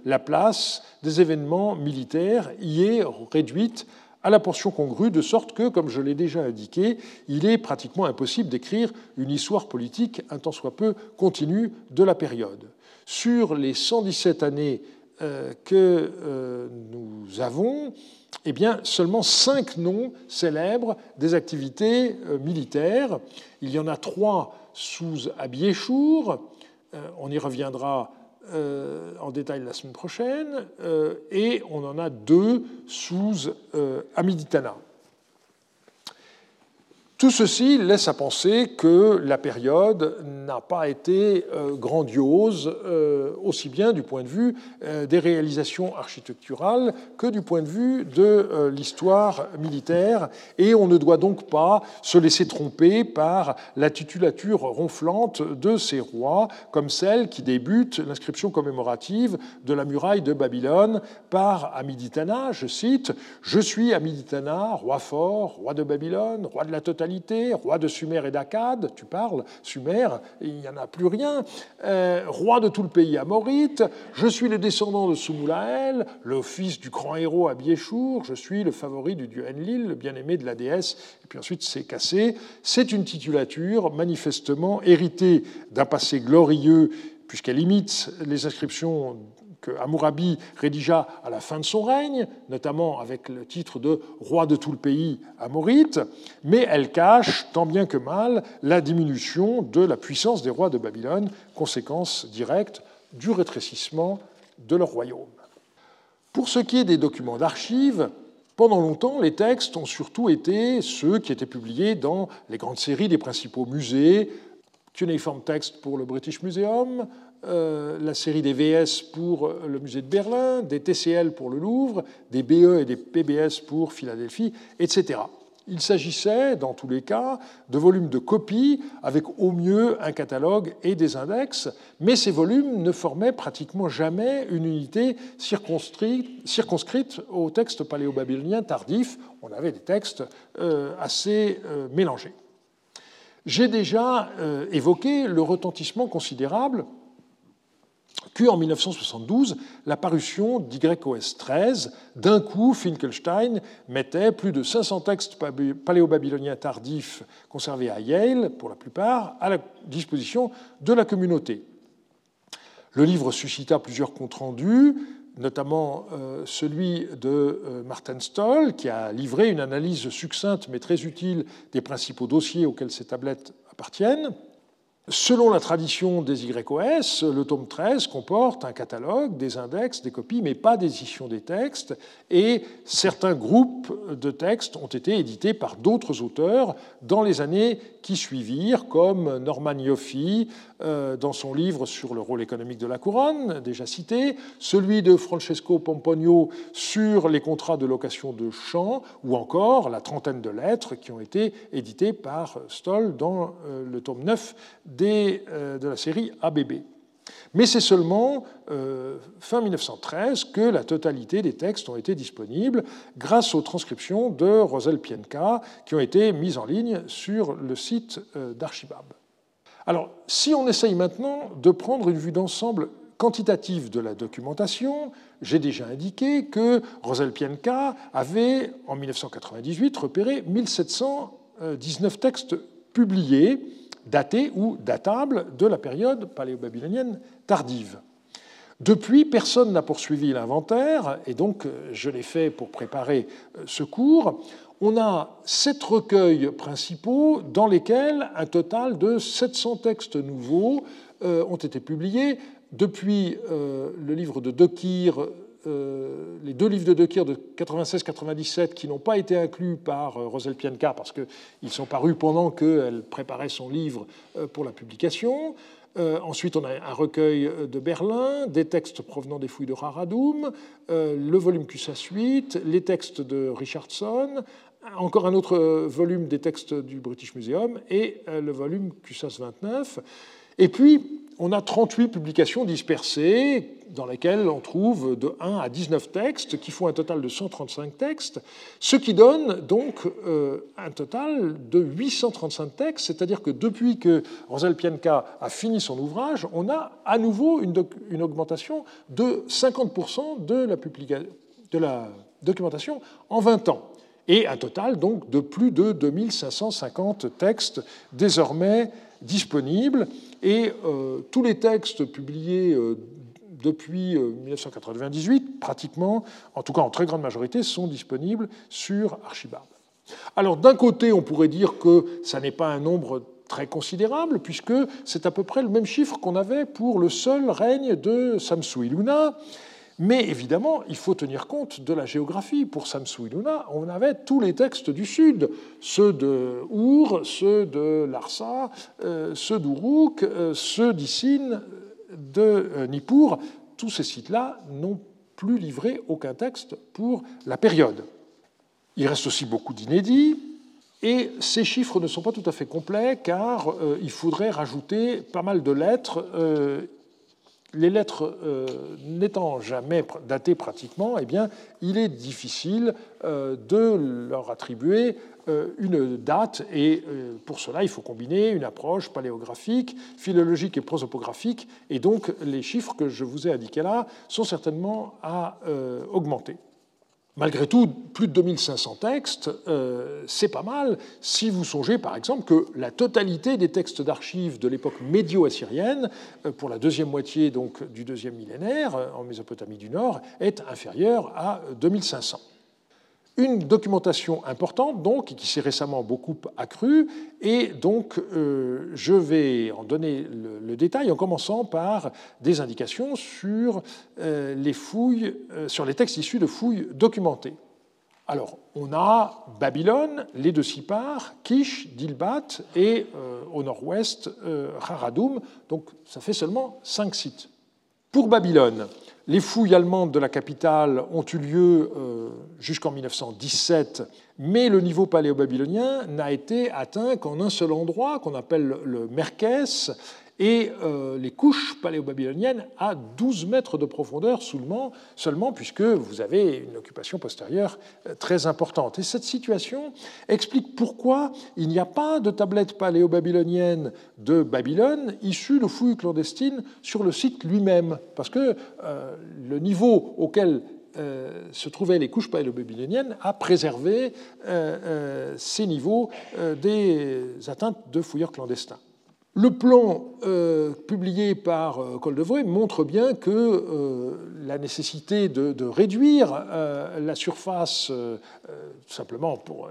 la place des événements militaires y est réduite à la portion congrue, de sorte que, comme je l'ai déjà indiqué, il est pratiquement impossible d'écrire une histoire politique un tant soit peu continue de la période. Sur les 117 années euh, que euh, nous avons, eh bien, seulement cinq noms célèbres des activités euh, militaires. Il y en a trois sous Abiéchour, on y reviendra en détail la semaine prochaine, et on en a deux sous Amiditana. Tout ceci laisse à penser que la période n'a pas été euh, grandiose, euh, aussi bien du point de vue euh, des réalisations architecturales que du point de vue de l'histoire militaire, et on ne doit donc pas se laisser tromper par la titulature ronflante de ces rois, comme celle qui débute l'inscription commémorative de la muraille de Babylone par Amiditana, je cite, Je suis Amiditana, roi fort, roi de Babylone, roi de la totalité roi de Sumer et d'Akkad, tu parles, Sumer, il n'y en a plus rien, euh, roi de tout le pays amorite, je suis le descendant de Soumulael, le fils du grand héros Abiéchour, je suis le favori du dieu Enlil, le bien-aimé de la déesse, et puis ensuite c'est cassé. C'est une titulature manifestement héritée d'un passé glorieux, puisqu'elle imite les inscriptions que Hammurabi rédigea à la fin de son règne, notamment avec le titre de roi de tout le pays amorite, mais elle cache tant bien que mal la diminution de la puissance des rois de Babylone, conséquence directe du rétrécissement de leur royaume. Pour ce qui est des documents d'archives, pendant longtemps, les textes ont surtout été ceux qui étaient publiés dans les grandes séries des principaux musées, Cuneiform Text pour le British Museum, euh, la série des VS pour le musée de Berlin, des TCL pour le Louvre, des BE et des PBS pour Philadelphie, etc. Il s'agissait, dans tous les cas, de volumes de copies avec au mieux un catalogue et des index, mais ces volumes ne formaient pratiquement jamais une unité circonscrite au texte paléo-babylonien tardif. On avait des textes euh, assez euh, mélangés. J'ai déjà évoqué le retentissement considérable qu'en 1972, la parution d'YOS 13, d'un coup, Finkelstein mettait plus de 500 textes paléo-babyloniens tardifs conservés à Yale, pour la plupart, à la disposition de la communauté. Le livre suscita plusieurs comptes rendus, notamment euh, celui de euh, Martin Stoll, qui a livré une analyse succincte mais très utile des principaux dossiers auxquels ces tablettes appartiennent. Selon la tradition des YOS, le tome 13 comporte un catalogue, des index, des copies, mais pas d'édition des textes, et certains groupes de textes ont été édités par d'autres auteurs dans les années qui suivirent, comme Norman Yoffe euh, dans son livre sur le rôle économique de la couronne, déjà cité, celui de Francesco Pomponio sur les contrats de location de champs, ou encore la trentaine de lettres qui ont été éditées par Stoll dans euh, le tome 9 euh, de la série ABB. Mais c'est seulement fin 1913 que la totalité des textes ont été disponibles grâce aux transcriptions de Rosel Pienka qui ont été mises en ligne sur le site d'Archibab. Alors, si on essaye maintenant de prendre une vue d'ensemble quantitative de la documentation, j'ai déjà indiqué que Rosel Pienka avait, en 1998, repéré 1719 textes publiés, datés ou datables de la période paléo-babylonienne tardive. Depuis, personne n'a poursuivi l'inventaire, et donc je l'ai fait pour préparer ce cours on a sept recueils principaux dans lesquels un total de 700 textes nouveaux euh, ont été publiés depuis euh, le livre de Dekir, euh, les deux livres de Dekir de 96-97 qui n'ont pas été inclus par Rosel Pienka parce qu'ils sont parus pendant qu'elle préparait son livre pour la publication. ensuite, on a un recueil de Berlin, des textes provenant des fouilles de Raradoum, le volume QSA 8, les textes de Richardson, encore un autre euh, volume des textes du British Museum et euh, le volume QSAS 29. Et puis, on a 38 publications dispersées dans lesquelles on trouve de 1 à 19 textes qui font un total de 135 textes, ce qui donne donc euh, un total de 835 textes, c'est-à-dire que depuis que Rosal Pianka a fini son ouvrage, on a à nouveau une, une augmentation de 50% de la, de la documentation en 20 ans et un total donc de plus de 2550 textes désormais disponibles. Et euh, tous les textes publiés euh, depuis 1998, euh, pratiquement, en tout cas en très grande majorité, sont disponibles sur Archibald. Alors d'un côté, on pourrait dire que ça n'est pas un nombre très considérable, puisque c'est à peu près le même chiffre qu'on avait pour le seul règne de Samsui Luna. Mais évidemment, il faut tenir compte de la géographie. Pour Samsou Iluna, on avait tous les textes du Sud, ceux de Our, ceux de Larsa, euh, ceux d'Uruk, euh, ceux d'Issine, de euh, Nippur. Tous ces sites-là n'ont plus livré aucun texte pour la période. Il reste aussi beaucoup d'inédits, et ces chiffres ne sont pas tout à fait complets car il faudrait rajouter pas mal de lettres les lettres euh, n'étant jamais datées pratiquement, eh bien, il est difficile euh, de leur attribuer euh, une date, et pour cela, il faut combiner une approche paléographique, philologique et prosopographique, et donc les chiffres que je vous ai indiqués là sont certainement à augmenter. Malgré tout, plus de 2500 textes, euh, c'est pas mal si vous songez par exemple que la totalité des textes d'archives de l'époque médio-assyrienne, euh, pour la deuxième moitié donc, du deuxième millénaire euh, en Mésopotamie du Nord, est inférieure à 2500. Une documentation importante, donc, qui s'est récemment beaucoup accrue, et donc euh, je vais en donner le, détail en commençant par des indications sur euh, les fouilles, euh, sur les textes issus de fouilles documentées. Alors, on a Babylone, les deux Sipar, Kish, Dilbat et au nord-ouest Haradoum, donc ça fait seulement cinq sites. Pour Babylone, les fouilles allemandes de la capitale ont eu lieu jusqu'en 1917, mais le niveau paléo-babylonien n'a été atteint qu'en un seul endroit, qu'on appelle le Merkès, et euh, les couches paléo-babyloniennes à 12 mètres de profondeur seulement, seulement, puisque vous avez une occupation postérieure euh, très importante. Et cette situation explique pourquoi il n'y a pas de tablette paléo-babylonienne de Babylone issue de fouilles clandestines sur le site lui-même, parce que euh, le niveau auquel se trouvaient les couches paléo-babyloniennes a préservé ces niveaux des atteintes de fouilleurs clandestins. Le plan euh, publié par euh, montre bien que euh, la nécessité de, réduire la surface simplement pour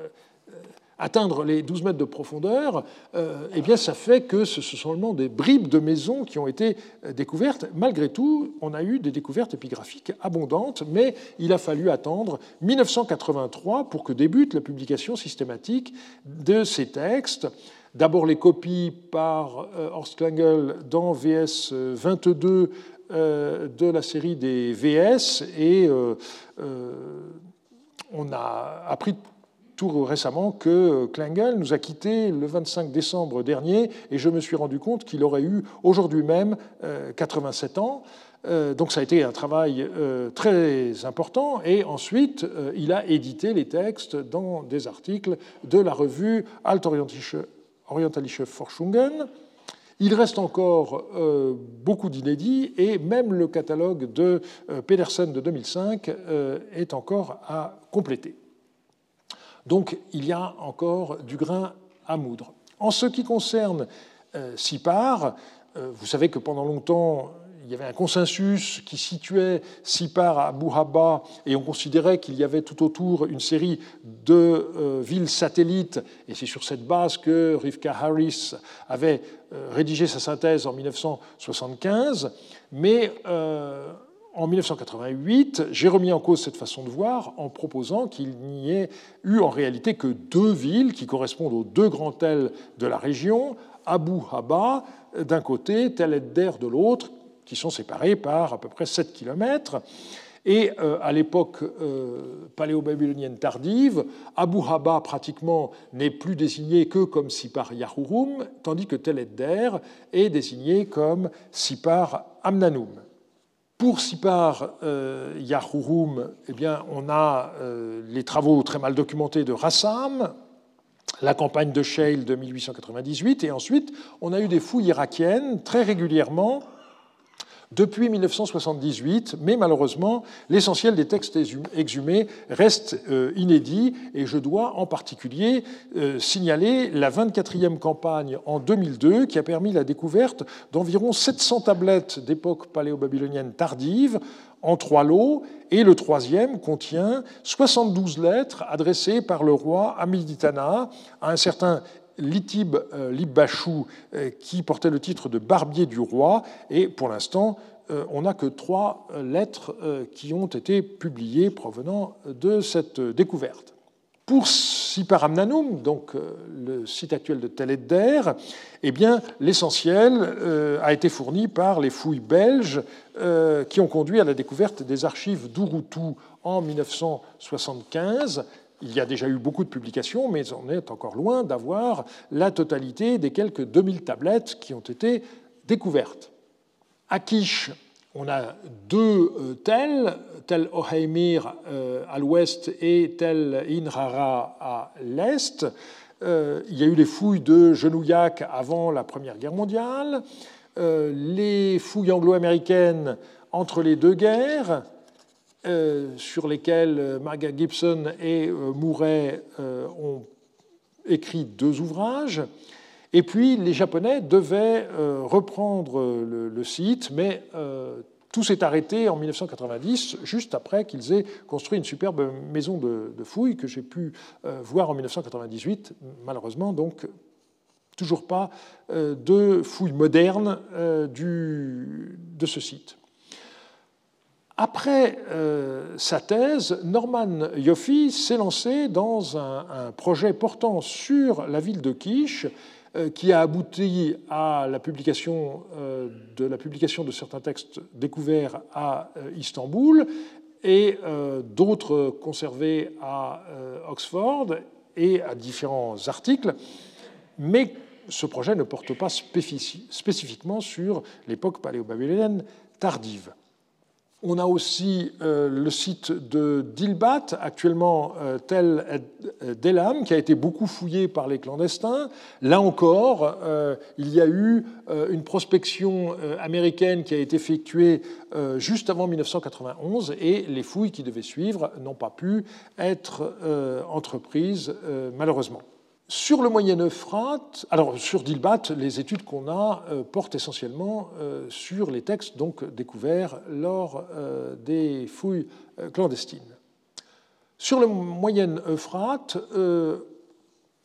atteindre les 12 mètres de profondeur, eh bien, ça fait que ce sont seulement des bribes de maisons qui ont été découvertes. Malgré tout, on a eu des découvertes épigraphiques abondantes, mais il a fallu attendre 1983 pour que débute la publication systématique de ces textes. D'abord les copies par euh, Horst Klangel dans VS 22 euh, de la série des VS et euh, on a appris tout récemment que Klangel nous a quittés le 25 décembre dernier. Et je me suis rendu compte qu'il aurait eu aujourd'hui même 87 ans. Donc ça a été un travail très important. Et ensuite il a édité les textes dans des articles de la revue Altorientische Orientalische Forschungen. Il reste encore euh, beaucoup d'inédits et même le catalogue de euh, Pedersen de 2005 euh, est encore à compléter. Donc il y a encore du grain à moudre. En ce qui concerne Sipar, vous savez que pendant longtemps, il y avait un consensus qui situait Sipar à Bouhaba et on considérait qu'il y avait tout autour une série de euh, villes satellites. Et c'est sur cette base que Rivka Harris avait euh, rédigé sa synthèse en 1975. Mais euh, en 1988, j'ai remis en cause cette façon de voir en proposant qu'il n'y ait eu en réalité que deux villes qui correspondent aux deux grands tels de la région, Abu Haba d'un côté, Tel Edder de l'autre, qui sont séparés par à peu près 7 km. Et euh, à l'époque euh, paléo-babylonienne tardive, Abu Haba pratiquement n'est plus désigné que comme Sipar Yahurum, tandis que Tel Edder est désigné comme Sipar Amnanum. Pour Sipar euh, Yahurum, eh bien, on a les travaux très mal documentés de Rassam, la campagne de Sheil de 1898, et ensuite on a eu des fouilles irakiennes très régulièrement depuis 1978, mais malheureusement, l'essentiel des textes exhumés reste euh, inédit, et je dois en particulier euh, signaler la 24e campagne en 2002 qui a permis la découverte d'environ 700 tablettes d'époque paléo-babylonienne tardive en trois lots, et le troisième contient 72 lettres adressées par le roi Amiditana à un certain Litib euh, Libbachou, euh, qui portait le titre de barbier du roi, et pour l'instant, euh, on n'a que trois lettres qui ont été publiées provenant de cette découverte. Pour Siparamnanum, donc le site actuel de Tel Edder, eh l'essentiel a été fourni par les fouilles belges qui ont conduit à la découverte des archives d'Urutu en 1975 il y a déjà eu beaucoup de publications, mais on est encore loin d'avoir la totalité des quelques 2000 tablettes qui ont été découvertes. À Kish, on a deux euh, tels, tel Oheimir euh, à l'ouest et tel Inrara à l'est. Euh, il y a eu les fouilles de Genouillac avant la Première Guerre mondiale, les fouilles anglo-américaines entre les deux guerres, sur lesquels euh, Margaret Gibson et euh, Mouret ont écrit deux ouvrages. Et puis les Japonais devaient reprendre le, site, mais tout s'est arrêté en 1990, juste après qu'ils aient construit une superbe maison de, fouilles que j'ai pu voir en 1998. Malheureusement, donc, toujours pas de fouilles modernes de ce site. Après euh, sa thèse, Norman Yoffe s'est lancé dans un, projet portant sur la ville de Quiche qui a abouti à la publication de la publication de certains textes découverts à Istanbul et d'autres conservés à Oxford et à différents articles, mais ce projet ne porte pas spécifiquement sur l'époque paléo-babylonienne tardive. On a aussi euh, le site de Dilbat, actuellement euh, Tel Delam, qui a été beaucoup fouillé par les clandestins. Là encore, euh, il y a eu une prospection américaine qui a été effectuée juste avant 1991 et les fouilles qui devaient suivre n'ont pas pu être entreprises malheureusement. Sur le moyen Euphrate, alors sur Dilbat, les études qu'on a euh, portent essentiellement euh, sur les textes donc découverts lors euh, des fouilles clandestines. Sur le moyen Euphrate,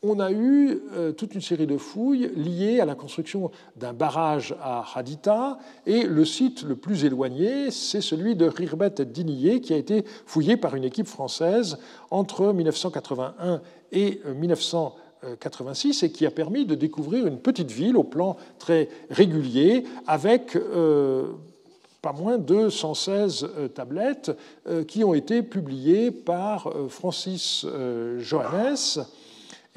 on a eu toute une série de fouilles liées à la construction d'un barrage à Haditha, et le site le plus éloigné, c'est celui de Rirbet et Diniye, qui a été fouillé par une équipe française entre 1981 et 1990 86 et qui a permis de découvrir une petite ville au plan très régulier avec euh, pas moins de 116 euh, tablettes euh, qui ont été publiées par Francis Johannes.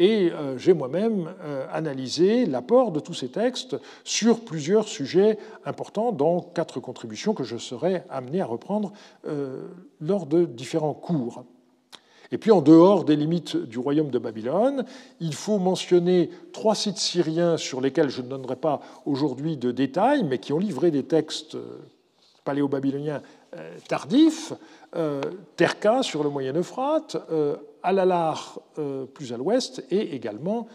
Et j'ai moi-même analysé l'apport de tous ces textes sur plusieurs sujets importants dans quatre contributions que je serai amené à reprendre lors de différents cours. Et puis en dehors des limites du royaume de Babylone, il faut mentionner trois sites syriens sur lesquels je ne donnerai pas aujourd'hui de détails, mais qui ont livré des textes euh, paléo-babyloniens euh, tardifs. Euh, Terka sur le Moyen Euphrate, Alalar plus à l'ouest et également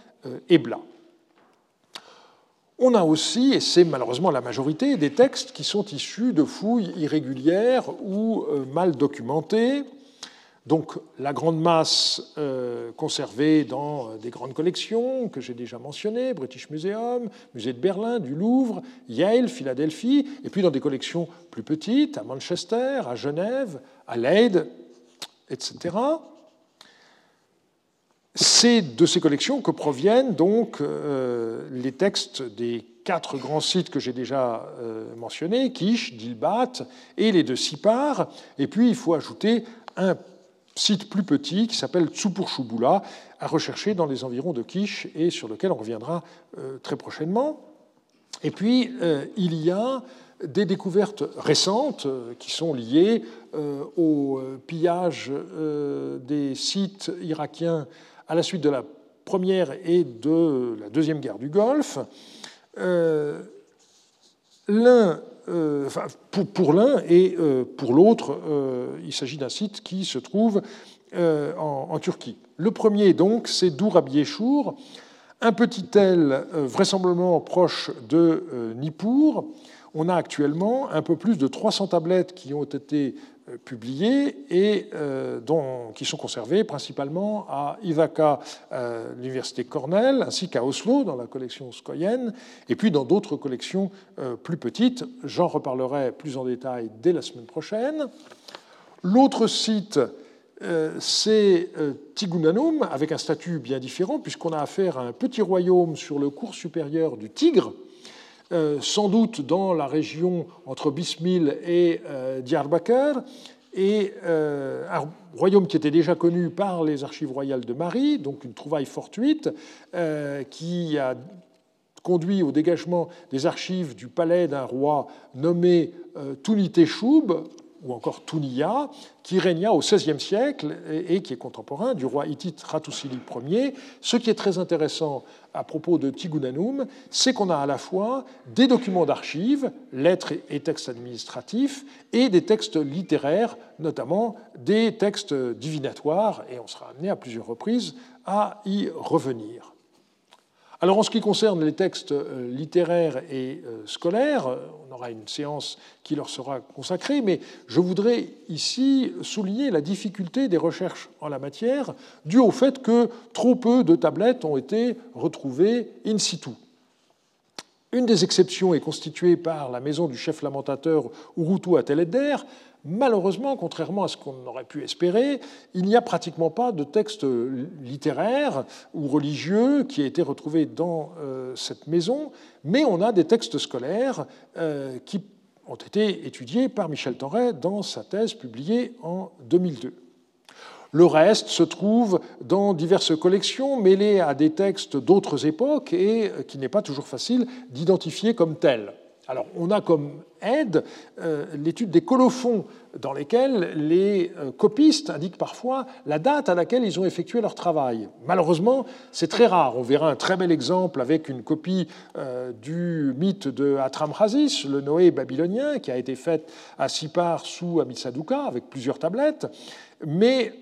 Ebla. On a aussi, et c'est malheureusement la majorité, des textes qui sont issus de fouilles irrégulières ou mal documentées, donc la grande masse euh, conservée dans euh, des grandes collections que j'ai déjà mentionnées, British Museum, Musée de Berlin, du Louvre, Yale, Philadelphie, et puis dans des collections plus petites, à Manchester, à Genève, à Leyde, etc. C'est de ces collections que proviennent donc euh, les textes des quatre grands sites que j'ai déjà mentionnés, Kish, Dilbat et les deux Sipar. Et puis il faut ajouter un site plus petit qui s'appelle Tsupurshubula, à rechercher dans les environs de Kish et sur lequel on reviendra euh, très prochainement. Et puis, euh, il y a des découvertes récentes euh, qui sont liées au pillage des sites irakiens à la suite de la première et de la deuxième guerre du Golfe. L'un euh, pour, l'un et euh, pour l'autre, euh, il s'agit d'un site qui se trouve en, Turquie. Le premier, donc, c'est Dourabiéchour, un petit tel vraisemblablement proche de Nippur. On a actuellement un peu plus de 300 tablettes qui ont été publiés et euh, dont, qui sont conservés principalement à Ivaka, euh, l'université Cornell, ainsi qu'à Oslo, dans la collection Skoyen, et puis dans d'autres collections plus petites. J'en reparlerai plus en détail dès la semaine prochaine. L'autre site, c'est Tigunanum, avec un statut bien différent, puisqu'on a affaire à un petit royaume sur le cours supérieur du Tigre, euh, sans doute dans la région entre Bismil et euh, Diyarbakir, et euh, un royaume qui était déjà connu par les archives royales de Marie, donc une trouvaille fortuite, qui a conduit au dégagement des archives du palais d'un roi nommé Tuniteshoub, ou encore Tounia, qui régna au XVIe siècle et qui est contemporain du roi hittite Ratusili Ier. Ce qui est très intéressant à propos de Tigunanum, c'est qu'on a à la fois des documents d'archives, lettres et textes administratifs, et des textes littéraires, notamment des textes divinatoires, et on sera amené à plusieurs reprises à y revenir. Alors en ce qui concerne les textes euh, littéraires et euh, scolaires, euh, on aura une séance qui leur sera consacrée, mais je voudrais ici souligner la difficulté des recherches en la matière, due au fait que trop peu de tablettes ont été retrouvées in situ. Une des exceptions est constituée par la maison du chef lamentateur Urutu à Malheureusement, contrairement à ce qu'on aurait pu espérer, il n'y a pratiquement pas de texte littéraire ou religieux qui a été retrouvé dans euh, cette maison, mais on a des textes scolaires euh, qui ont été étudiés par Michel Torret dans sa thèse publiée en 2002. Le reste se trouve dans diverses collections mêlées à des textes d'autres époques et qui n'est pas toujours facile d'identifier comme tels. Alors, on a comme aide euh, l'étude des colophons, dans lesquels les euh, copistes indiquent parfois la date à laquelle ils ont effectué leur travail. Malheureusement, c'est très rare. On verra un très bel exemple avec une copie euh, du mythe de Hatramrasis, le Noé babylonien, qui a été faite à Sipar sous Amisaduka, avec plusieurs tablettes. Mais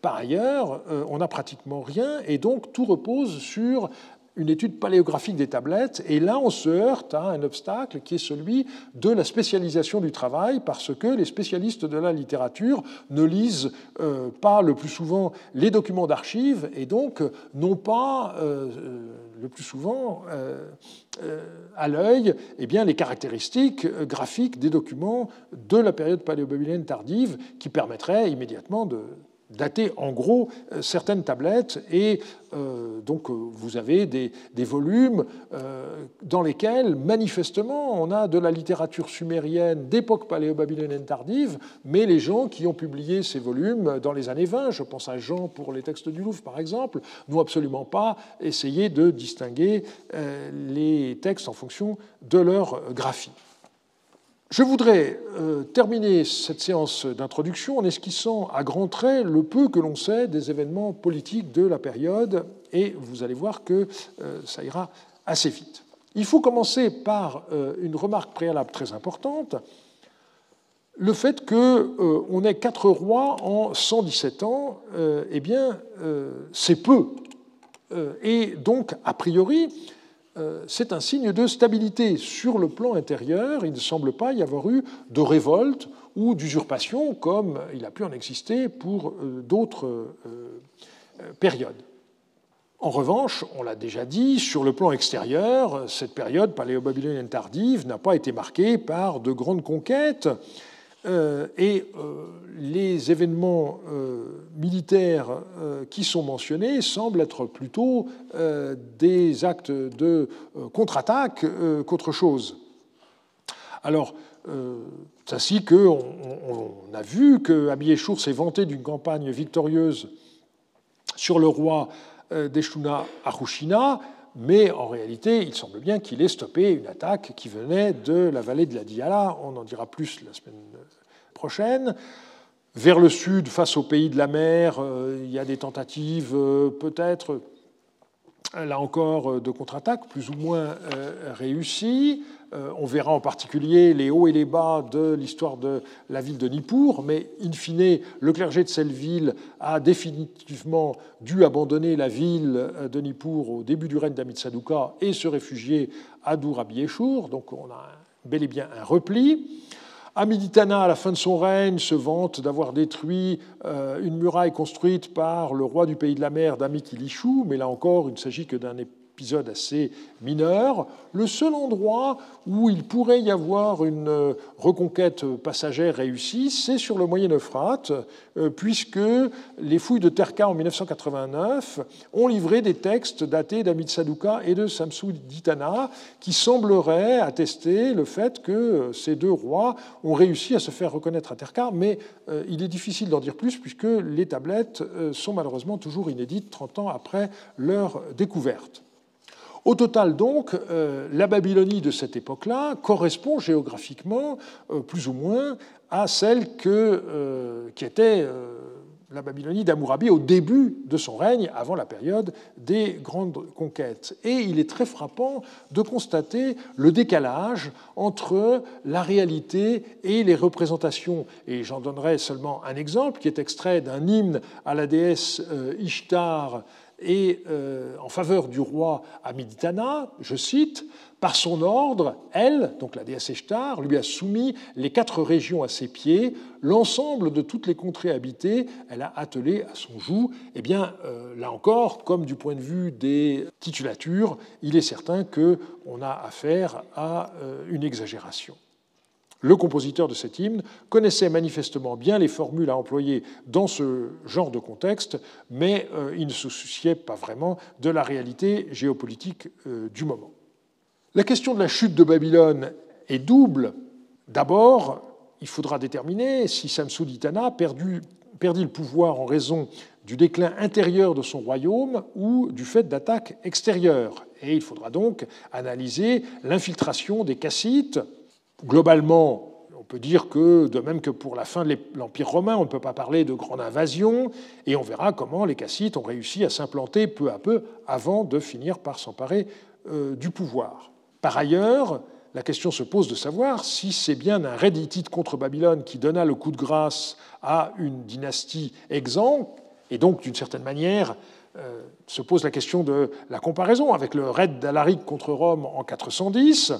par ailleurs, on n'a pratiquement rien, et donc tout repose sur une étude paléographique des tablettes, et là on se heurte à un obstacle qui est celui de la spécialisation du travail, parce que les spécialistes de la littérature ne lisent euh, pas le plus souvent les documents d'archives, et donc n'ont pas euh, le plus souvent euh, à l'œil eh bien, les caractéristiques graphiques des documents de la période paléo-babylonienne tardive qui permettraient immédiatement de, dater en gros euh, certaines tablettes et euh, donc euh, vous avez des, volumes dans lesquels manifestement on a de la littérature sumérienne d'époque paléo-babylonienne tardive, mais les gens qui ont publié ces volumes dans les années 20, je pense à Jean pour les textes du Louvre par exemple, n'ont absolument pas essayé de distinguer les textes en fonction de leur graphie. Je voudrais euh, terminer cette séance d'introduction en esquissant à grands traits le peu que l'on sait des événements politiques de la période, et vous allez voir que euh, ça ira assez vite. Il faut commencer par euh, une remarque préalable très importante, le fait qu'on ait quatre rois en 117 ans, eh bien, c'est peu. et donc, a priori, c'est un signe de stabilité. Sur le plan intérieur, il ne semble pas y avoir eu de révolte ou d'usurpation comme il a pu en exister pour euh, d'autres euh, périodes. En revanche, on l'a déjà dit, sur le plan extérieur, cette période paléo-babylonienne tardive n'a pas été marquée par de grandes conquêtes. Euh, et euh, les événements euh, militaires qui sont mentionnés semblent être plutôt des actes de contre-attaque qu'autre chose. Alors, c'est ainsi qu'on on a vu que Abiéchour s'est vanté d'une campagne victorieuse sur le roi d'Eshuna Arushina, mais en réalité, il semble bien qu'il ait stoppé une attaque qui venait de la vallée de la Diala. On en dira plus la semaine prochaine. Vers le sud, face au pays de la mer, euh, il y a des tentatives euh, peut-être, là encore, de contre-attaque, plus ou moins euh, réussies. On verra en particulier les hauts et les bas de l'histoire de la ville de Nippur, mais in fine, le clergé de cette ville a définitivement dû abandonner la ville de Nippur au début du règne d'Amitsaduka et se réfugier à Dourabiéchour. Donc on a bel et bien un repli. Amiditana, à la fin de son règne, se vante d'avoir détruit euh, une muraille construite par le roi du pays de la mer, Damit mais là encore, il ne s'agit que d'un épisode assez mineur. Le seul endroit où il pourrait y avoir une euh, reconquête passagère réussie, c'est sur le Moyen Euphrate, euh, puisque les fouilles de Terka en 1989 ont livré des textes datés d'Amid Sadouka et de Samsou Ditana qui sembleraient attester le fait que euh, ces deux rois ont réussi à se faire reconnaître à Terka, mais il est difficile d'en dire plus puisque les tablettes sont malheureusement toujours inédites 30 ans après leur découverte. Au total, donc, euh, la Babylonie de cette époque-là correspond géographiquement euh, plus ou moins à celle que, euh, qui était la Babylonie d'Amourabi au début de son règne, avant la période des grandes conquêtes. Et il est très frappant de constater le décalage entre la réalité et les représentations. Et j'en donnerai seulement un exemple qui est extrait d'un hymne à la déesse Ishtar et euh, en faveur du roi Amiditana, je cite, par son ordre, elle, donc la déesse Eshtar, lui a soumis les quatre régions à ses pieds, l'ensemble de toutes les contrées habitées, elle a attelé à son joug. Eh bien, euh, là encore, comme du point de vue des titulatures, il est certain qu'on a affaire à euh, une exagération. Le compositeur de cet hymne connaissait manifestement bien les formules à employer dans ce genre de contexte, mais euh, il ne se souciait pas vraiment de la réalité géopolitique euh, du moment. La question de la chute de Babylone est double. D'abord, il faudra déterminer si Samsuditana perdit le pouvoir en raison du déclin intérieur de son royaume ou du fait d'attaques extérieures. Et il faudra donc analyser l'infiltration des Cassites globalement, on peut dire que, de même que pour la fin de l'Empire romain, on ne peut pas parler de grande invasion, et on verra comment les Cassites ont réussi à s'implanter peu à peu avant de finir par s'emparer euh, du pouvoir. Par ailleurs, la question se pose de savoir si c'est bien un Hittite contre Babylone qui donna le coup de grâce à une dynastie exempte, et donc d'une certaine manière euh, se pose la question de la comparaison avec le raid d'Alaric contre Rome en 410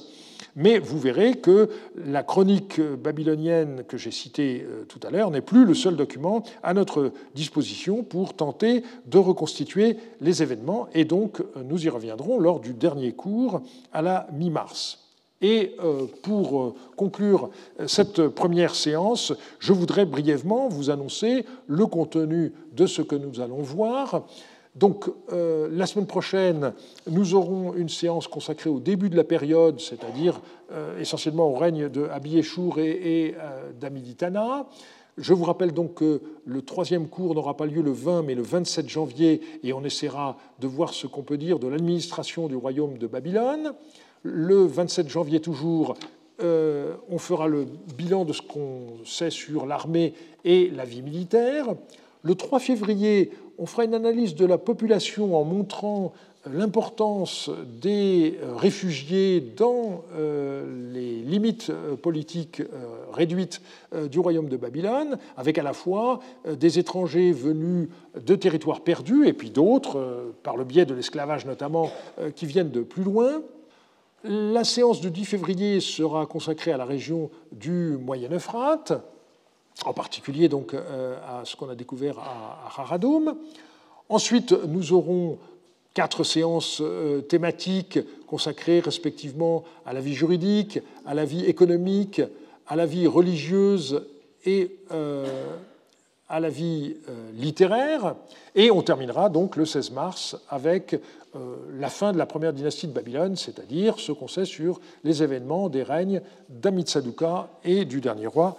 mais vous verrez que la chronique babylonienne que j'ai citée euh, tout à l'heure n'est plus le seul document à notre disposition pour tenter de reconstituer les événements, et donc euh, nous y reviendrons lors du dernier cours à la mi-mars. Et euh, pour conclure cette première séance, je voudrais brièvement vous annoncer le contenu de ce que nous allons voir. Donc, euh, la semaine prochaine, nous aurons une séance consacrée au début de la période, c'est-à-dire euh, essentiellement au règne de Abieshur et, et euh, d'Amiditana. Je vous rappelle donc que le troisième cours n'aura pas lieu le 20, mais le 27 janvier, et on essaiera de voir ce qu'on peut dire de l'administration du royaume de Babylone. Le 27 janvier toujours, on fera le bilan de ce qu'on sait sur l'armée et la vie militaire. Le 3 février, on fera une analyse de la population en montrant euh, l'importance des euh, réfugiés dans euh, les limites politiques réduites du royaume de Babylone, avec à la fois des étrangers venus de territoires perdus et puis d'autres, par le biais de l'esclavage notamment, qui viennent de plus loin. La séance du 10 février sera consacrée à la région du Moyen-Euphrate, en particulier donc euh, à ce qu'on a découvert à Haradoum. Ensuite, nous aurons quatre séances euh, thématiques consacrées respectivement à la vie juridique, à la vie économique, à la vie religieuse et euh, à la vie littéraire. Et on terminera donc le 16 mars avec la fin de la première dynastie de Babylone, c'est-à-dire ce qu'on sait sur les événements des règnes d'Amitsaduka et du dernier roi